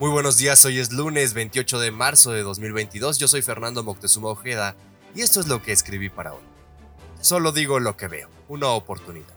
Muy buenos días, hoy es lunes 28 de marzo de 2022, yo soy Fernando Moctezuma Ojeda y esto es lo que escribí para hoy. Solo digo lo que veo, una oportunidad.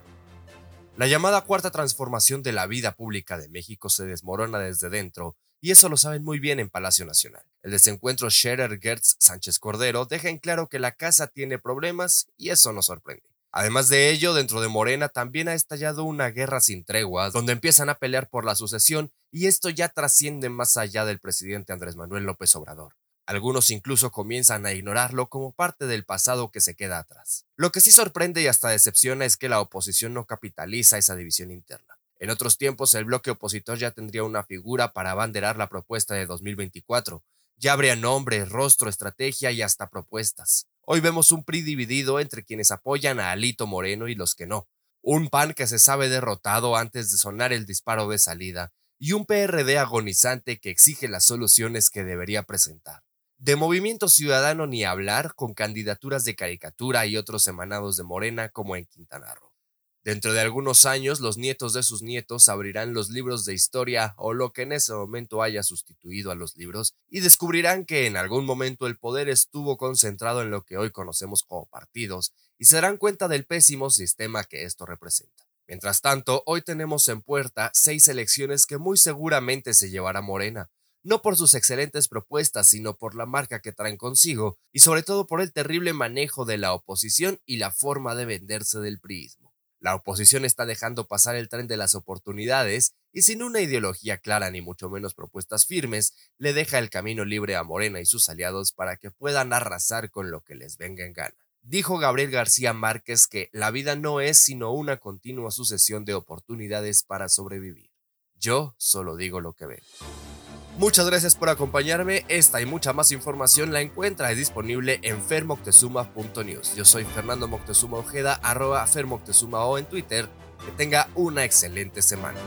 La llamada cuarta transformación de la vida pública de México se desmorona desde dentro y eso lo saben muy bien en Palacio Nacional. El desencuentro Scherer Gertz Sánchez Cordero deja en claro que la casa tiene problemas y eso nos sorprende. Además de ello, dentro de Morena también ha estallado una guerra sin tregua, donde empiezan a pelear por la sucesión y esto ya trasciende más allá del presidente Andrés Manuel López Obrador. Algunos incluso comienzan a ignorarlo como parte del pasado que se queda atrás. Lo que sí sorprende y hasta decepciona es que la oposición no capitaliza esa división interna. En otros tiempos el bloque opositor ya tendría una figura para abanderar la propuesta de 2024. Ya habría nombre, rostro, estrategia y hasta propuestas. Hoy vemos un PRI dividido entre quienes apoyan a Alito Moreno y los que no. Un PAN que se sabe derrotado antes de sonar el disparo de salida y un PRD agonizante que exige las soluciones que debería presentar. De Movimiento Ciudadano ni hablar con candidaturas de caricatura y otros emanados de Morena como en Quintana Roo. Dentro de algunos años, los nietos de sus nietos abrirán los libros de historia o lo que en ese momento haya sustituido a los libros y descubrirán que en algún momento el poder estuvo concentrado en lo que hoy conocemos como partidos y se darán cuenta del pésimo sistema que esto representa. Mientras tanto, hoy tenemos en puerta seis elecciones que muy seguramente se llevará Morena, no por sus excelentes propuestas, sino por la marca que traen consigo y sobre todo por el terrible manejo de la oposición y la forma de venderse del priismo. La oposición está dejando pasar el tren de las oportunidades y sin una ideología clara ni mucho menos propuestas firmes, le deja el camino libre a Morena y sus aliados para que puedan arrasar con lo que les venga en gana. Dijo Gabriel García Márquez que la vida no es sino una continua sucesión de oportunidades para sobrevivir. Yo solo digo lo que veo. Muchas gracias por acompañarme. Esta y mucha más información la encuentra disponible en fermoctezuma.news. Yo soy Fernando Moctezuma Ojeda, arroba fermoctezuma o en Twitter. Que tenga una excelente semana.